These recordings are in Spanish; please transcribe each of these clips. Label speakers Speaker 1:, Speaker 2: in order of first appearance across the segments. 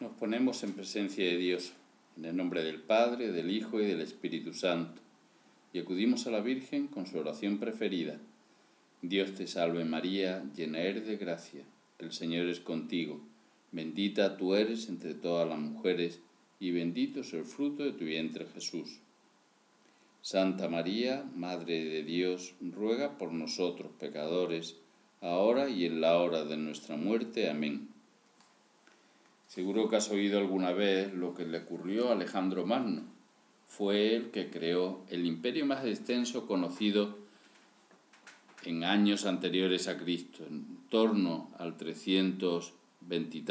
Speaker 1: Nos ponemos en presencia de Dios, en el nombre del Padre, del Hijo y del Espíritu Santo, y acudimos a la Virgen con su oración preferida. Dios te salve María, llena eres de gracia, el Señor es contigo, bendita tú eres entre todas las mujeres, y bendito es el fruto de tu vientre Jesús. Santa María, Madre de Dios, ruega por nosotros pecadores, ahora y en la hora de nuestra muerte. Amén.
Speaker 2: Seguro que has oído alguna vez lo que le ocurrió a Alejandro Magno. Fue el que creó el imperio más extenso conocido en años anteriores a Cristo, en torno al 320 y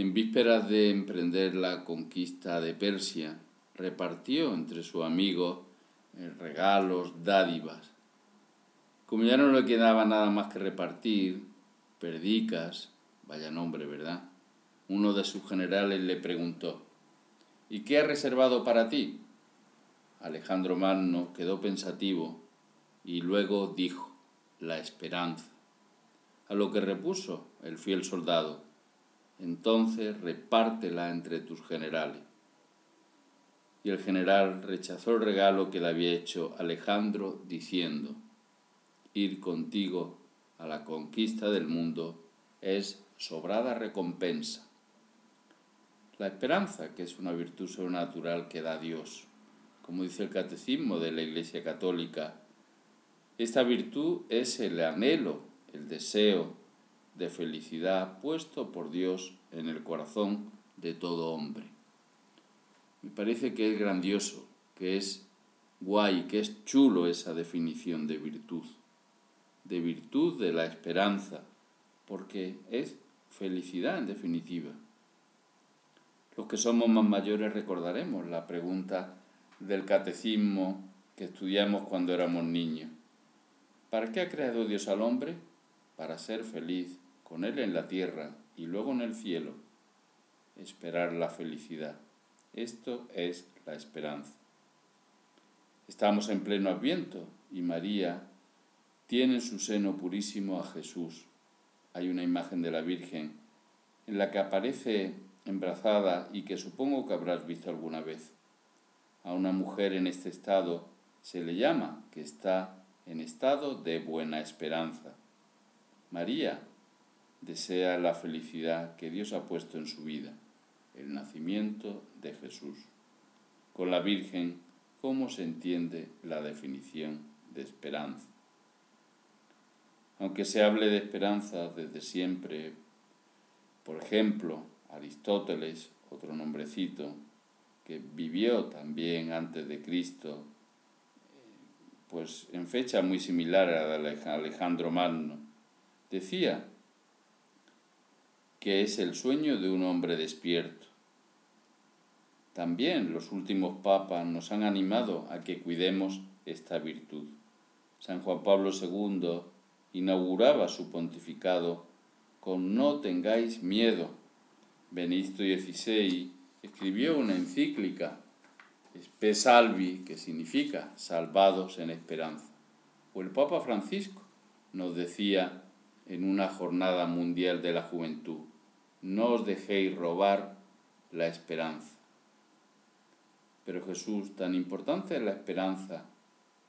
Speaker 2: En vísperas de emprender la conquista de Persia, repartió entre sus amigos eh, regalos, dádivas. Como ya no le quedaba nada más que repartir, perdicas, Vaya nombre, ¿verdad? Uno de sus generales le preguntó, ¿y qué ha reservado para ti? Alejandro Magno quedó pensativo y luego dijo, la esperanza. A lo que repuso el fiel soldado, entonces repártela entre tus generales. Y el general rechazó el regalo que le había hecho Alejandro diciendo, ir contigo a la conquista del mundo es sobrada recompensa. La esperanza, que es una virtud sobrenatural que da Dios, como dice el catecismo de la Iglesia Católica, esta virtud es el anhelo, el deseo de felicidad puesto por Dios en el corazón de todo hombre. Me parece que es grandioso, que es guay, que es chulo esa definición de virtud, de virtud de la esperanza, porque es felicidad en definitiva. Los que somos más mayores recordaremos la pregunta del catecismo que estudiamos cuando éramos niños. ¿Para qué ha creado Dios al hombre? Para ser feliz con él en la tierra y luego en el cielo. Esperar la felicidad. Esto es la esperanza. Estamos en pleno adviento y María tiene en su seno purísimo a Jesús, hay una imagen de la Virgen en la que aparece embrazada y que supongo que habrás visto alguna vez. A una mujer en este estado se le llama que está en estado de buena esperanza. María desea la felicidad que Dios ha puesto en su vida, el nacimiento de Jesús. Con la Virgen, ¿cómo se entiende la definición de esperanza? aunque se hable de esperanza desde siempre. Por ejemplo, Aristóteles, otro nombrecito, que vivió también antes de Cristo, pues en fecha muy similar a de Alejandro Magno, decía que es el sueño de un hombre despierto. También los últimos papas nos han animado a que cuidemos esta virtud. San Juan Pablo II inauguraba su pontificado con No tengáis miedo. Benito XVI escribió una encíclica, Spe Salvi, que significa Salvados en Esperanza. O el Papa Francisco nos decía en una jornada mundial de la juventud, no os dejéis robar la esperanza. Pero Jesús, tan importante es la esperanza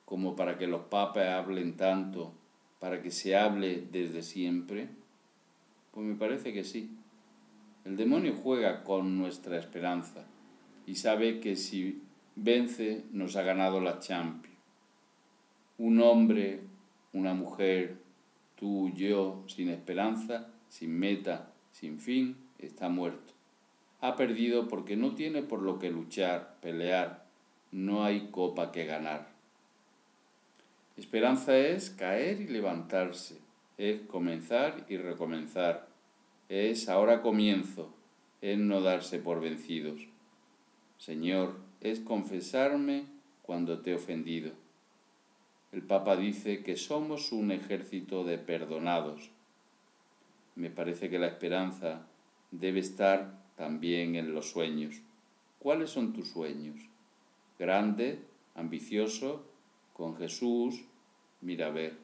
Speaker 2: como para que los papas hablen tanto para que se hable desde siempre? Pues me parece que sí. El demonio juega con nuestra esperanza y sabe que si vence nos ha ganado la Champions. Un hombre, una mujer, tú, yo, sin esperanza, sin meta, sin fin, está muerto. Ha perdido porque no tiene por lo que luchar, pelear, no hay copa que ganar. Esperanza es caer y levantarse, es comenzar y recomenzar, es ahora comienzo, es no darse por vencidos. Señor, es confesarme cuando te he ofendido. El Papa dice que somos un ejército de perdonados. Me parece que la esperanza debe estar también en los sueños. ¿Cuáles son tus sueños? Grande, ambicioso, con Jesús, mira a ver.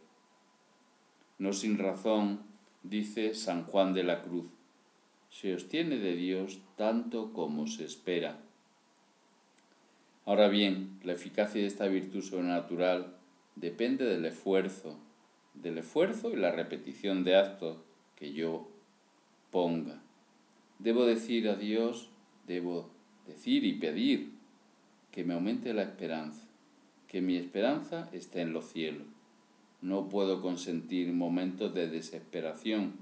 Speaker 2: No sin razón, dice San Juan de la Cruz, se ostiene de Dios tanto como se espera. Ahora bien, la eficacia de esta virtud sobrenatural depende del esfuerzo, del esfuerzo y la repetición de actos que yo ponga. Debo decir a Dios, debo decir y pedir que me aumente la esperanza, que mi esperanza esté en los cielos. No puedo consentir momentos de desesperación.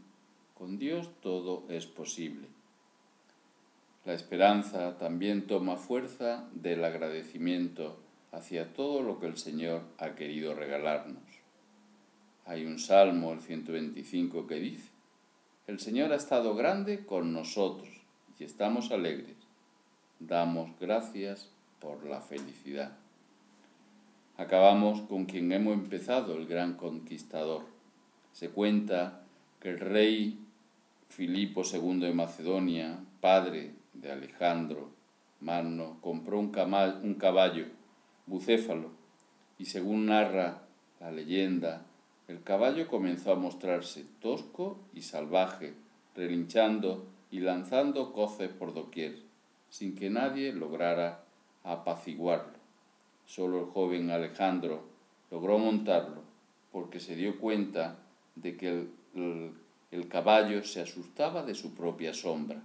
Speaker 2: Con Dios todo es posible. La esperanza también toma fuerza del agradecimiento hacia todo lo que el Señor ha querido regalarnos. Hay un salmo, el 125, que dice, El Señor ha estado grande con nosotros y estamos alegres. Damos gracias por la felicidad acabamos con quien hemos empezado, el gran conquistador. Se cuenta que el rey Filipo II de Macedonia, padre de Alejandro Magno, compró un, caballo, un caballo bucéfalo, y según narra la leyenda, el caballo comenzó a mostrarse tosco y salvaje, relinchando y lanzando coces por doquier, sin que nadie lograra apaciguarlo. Solo el joven Alejandro logró montarlo porque se dio cuenta de que el, caballo se asustaba de su propia sombra.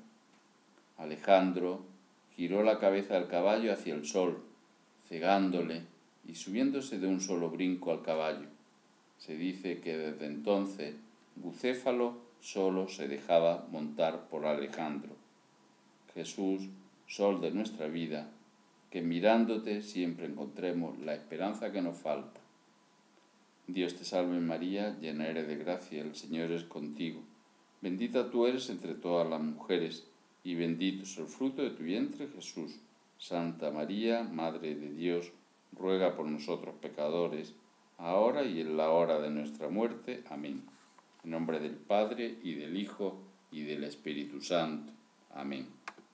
Speaker 2: Alejandro giró la cabeza del caballo hacia el sol, cegándole y subiéndose de un solo brinco al caballo. Se dice que desde entonces Bucéfalo solo se dejaba montar por Alejandro. Jesús, sol de nuestra vida, que mirándote siempre encontremos la esperanza que nos falta. Dios te salve María, llena eres de gracia, el Señor es contigo. Bendita tú eres entre todas las mujeres, y bendito es el fruto de tu vientre Jesús. Santa María, Madre de Dios, ruega por nosotros pecadores, ahora y en la hora de nuestra muerte. Amén. En nombre del Padre, y del Hijo, y del Espíritu Santo. Amén.